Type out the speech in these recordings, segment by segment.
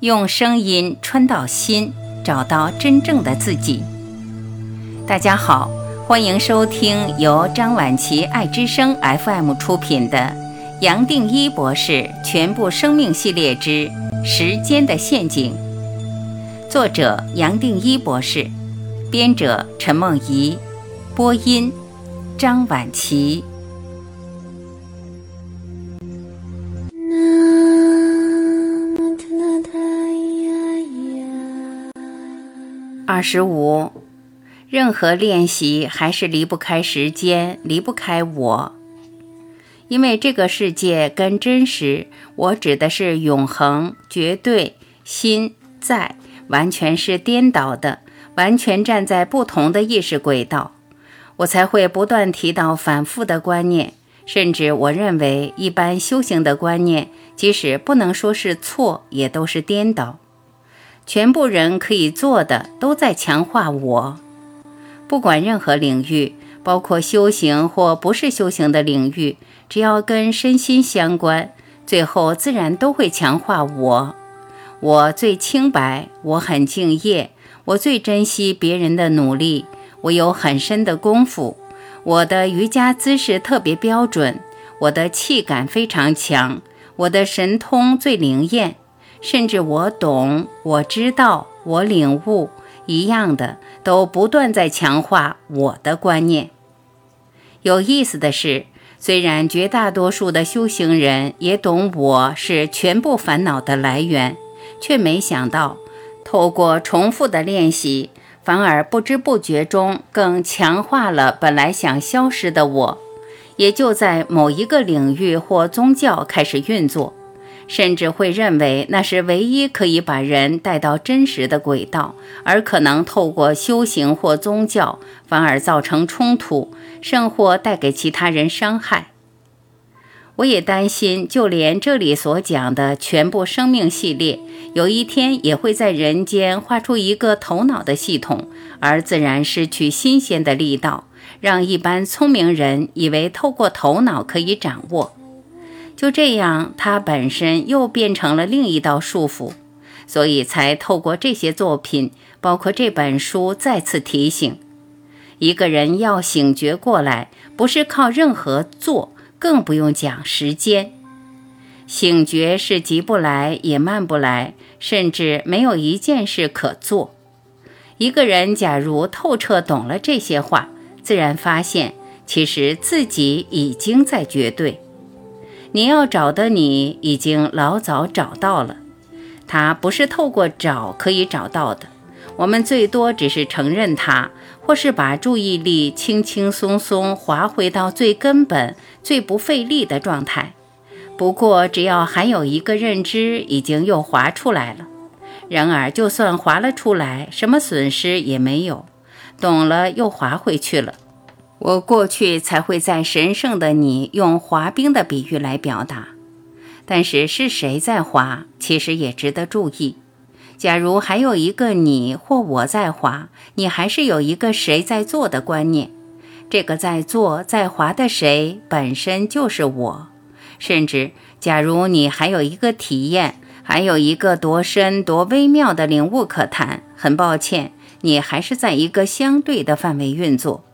用声音穿到心，找到真正的自己。大家好，欢迎收听由张晚琪爱之声 FM 出品的《杨定一博士全部生命系列之时间的陷阱》，作者杨定一博士，编者陈梦怡，播音张晚琪。二十五，任何练习还是离不开时间，离不开我。因为这个世界跟真实，我指的是永恒、绝对、心在，完全是颠倒的，完全站在不同的意识轨道，我才会不断提到反复的观念。甚至我认为，一般修行的观念，即使不能说是错，也都是颠倒。全部人可以做的都在强化我，不管任何领域，包括修行或不是修行的领域，只要跟身心相关，最后自然都会强化我。我最清白，我很敬业，我最珍惜别人的努力，我有很深的功夫，我的瑜伽姿势特别标准，我的气感非常强，我的神通最灵验。甚至我懂，我知道，我领悟，一样的，都不断在强化我的观念。有意思的是，虽然绝大多数的修行人也懂我是全部烦恼的来源，却没想到，透过重复的练习，反而不知不觉中更强化了本来想消失的我，也就在某一个领域或宗教开始运作。甚至会认为那是唯一可以把人带到真实的轨道，而可能透过修行或宗教，反而造成冲突，甚或带给其他人伤害。我也担心，就连这里所讲的全部生命系列，有一天也会在人间画出一个头脑的系统，而自然失去新鲜的力道，让一般聪明人以为透过头脑可以掌握。就这样，他本身又变成了另一道束缚，所以才透过这些作品，包括这本书，再次提醒：一个人要醒觉过来，不是靠任何做，更不用讲时间。醒觉是急不来，也慢不来，甚至没有一件事可做。一个人假如透彻懂了这些话，自然发现，其实自己已经在绝对。你要找的，你已经老早找到了。它不是透过找可以找到的。我们最多只是承认它，或是把注意力轻轻松松滑回到最根本、最不费力的状态。不过，只要还有一个认知，已经又滑出来了。然而，就算滑了出来，什么损失也没有。懂了，又滑回去了。我过去才会在神圣的你用滑冰的比喻来表达，但是是谁在滑，其实也值得注意。假如还有一个你或我在滑，你还是有一个谁在做的观念。这个在做在滑的谁本身就是我。甚至，假如你还有一个体验，还有一个多深多微妙的领悟可谈，很抱歉，你还是在一个相对的范围运作。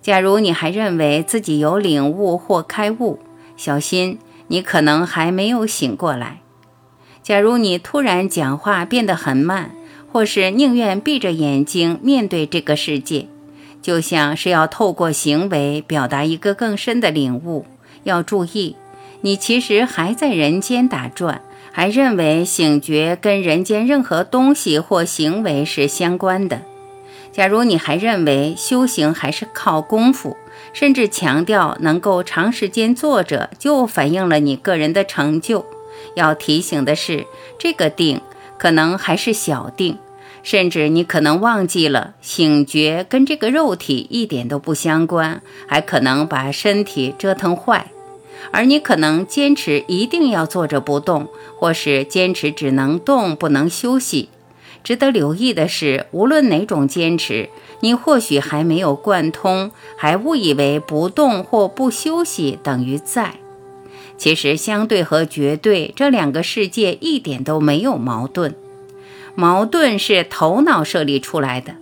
假如你还认为自己有领悟或开悟，小心，你可能还没有醒过来。假如你突然讲话变得很慢，或是宁愿闭着眼睛面对这个世界，就像是要透过行为表达一个更深的领悟，要注意，你其实还在人间打转，还认为醒觉跟人间任何东西或行为是相关的。假如你还认为修行还是靠功夫，甚至强调能够长时间坐着就反映了你个人的成就，要提醒的是，这个定可能还是小定，甚至你可能忘记了醒觉跟这个肉体一点都不相关，还可能把身体折腾坏，而你可能坚持一定要坐着不动，或是坚持只能动不能休息。值得留意的是，无论哪种坚持，你或许还没有贯通，还误以为不动或不休息等于在。其实，相对和绝对这两个世界一点都没有矛盾，矛盾是头脑设立出来的。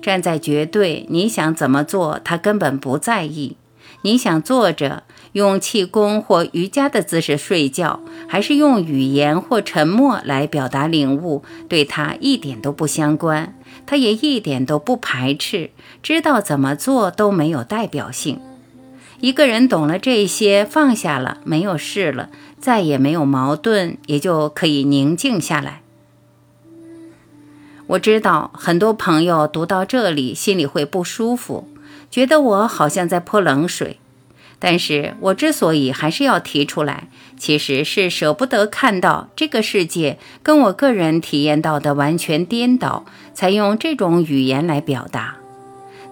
站在绝对，你想怎么做，他根本不在意。你想坐着用气功或瑜伽的姿势睡觉，还是用语言或沉默来表达领悟，对他一点都不相关，他也一点都不排斥。知道怎么做都没有代表性。一个人懂了这些，放下了，没有事了，再也没有矛盾，也就可以宁静下来。我知道很多朋友读到这里心里会不舒服，觉得我好像在泼冷水。但是我之所以还是要提出来，其实是舍不得看到这个世界跟我个人体验到的完全颠倒，才用这种语言来表达。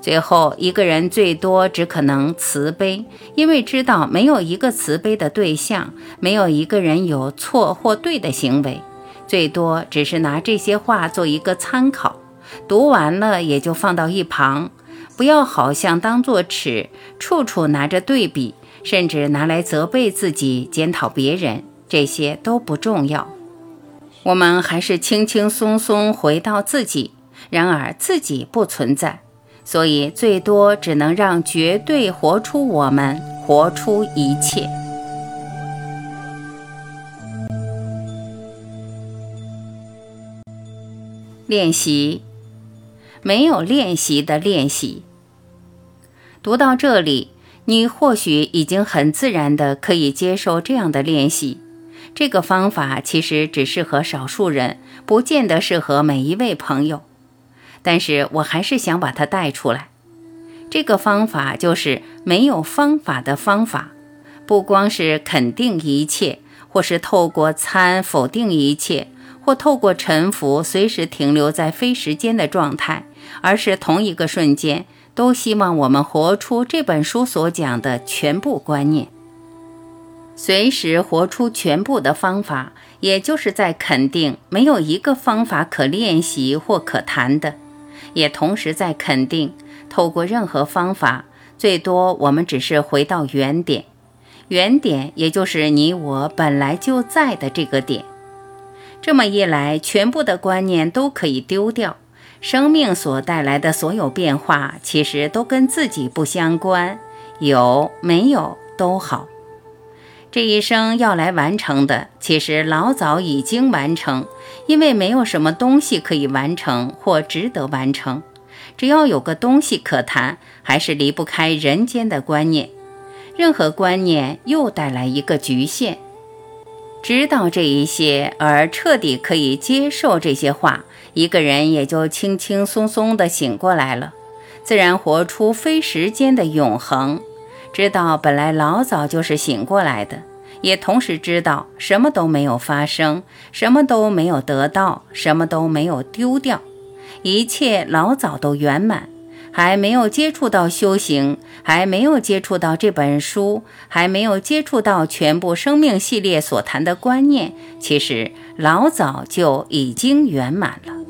最后一个人最多只可能慈悲，因为知道没有一个慈悲的对象，没有一个人有错或对的行为。最多只是拿这些话做一个参考，读完了也就放到一旁，不要好像当作尺，处处拿着对比，甚至拿来责备自己、检讨别人，这些都不重要。我们还是轻轻松松回到自己。然而自己不存在，所以最多只能让绝对活出我们，活出一切。练习，没有练习的练习。读到这里，你或许已经很自然的可以接受这样的练习。这个方法其实只适合少数人，不见得适合每一位朋友。但是我还是想把它带出来。这个方法就是没有方法的方法，不光是肯定一切，或是透过参否定一切。或透过沉浮，随时停留在非时间的状态，而是同一个瞬间，都希望我们活出这本书所讲的全部观念，随时活出全部的方法，也就是在肯定没有一个方法可练习或可谈的，也同时在肯定透过任何方法，最多我们只是回到原点，原点也就是你我本来就在的这个点。这么一来，全部的观念都可以丢掉。生命所带来的所有变化，其实都跟自己不相关，有没有都好。这一生要来完成的，其实老早已经完成，因为没有什么东西可以完成或值得完成。只要有个东西可谈，还是离不开人间的观念。任何观念又带来一个局限。知道这一些，而彻底可以接受这些话，一个人也就轻轻松松地醒过来了，自然活出非时间的永恒。知道本来老早就是醒过来的，也同时知道什么都没有发生，什么都没有得到，什么都没有丢掉，一切老早都圆满。还没有接触到修行，还没有接触到这本书，还没有接触到全部生命系列所谈的观念，其实老早就已经圆满了。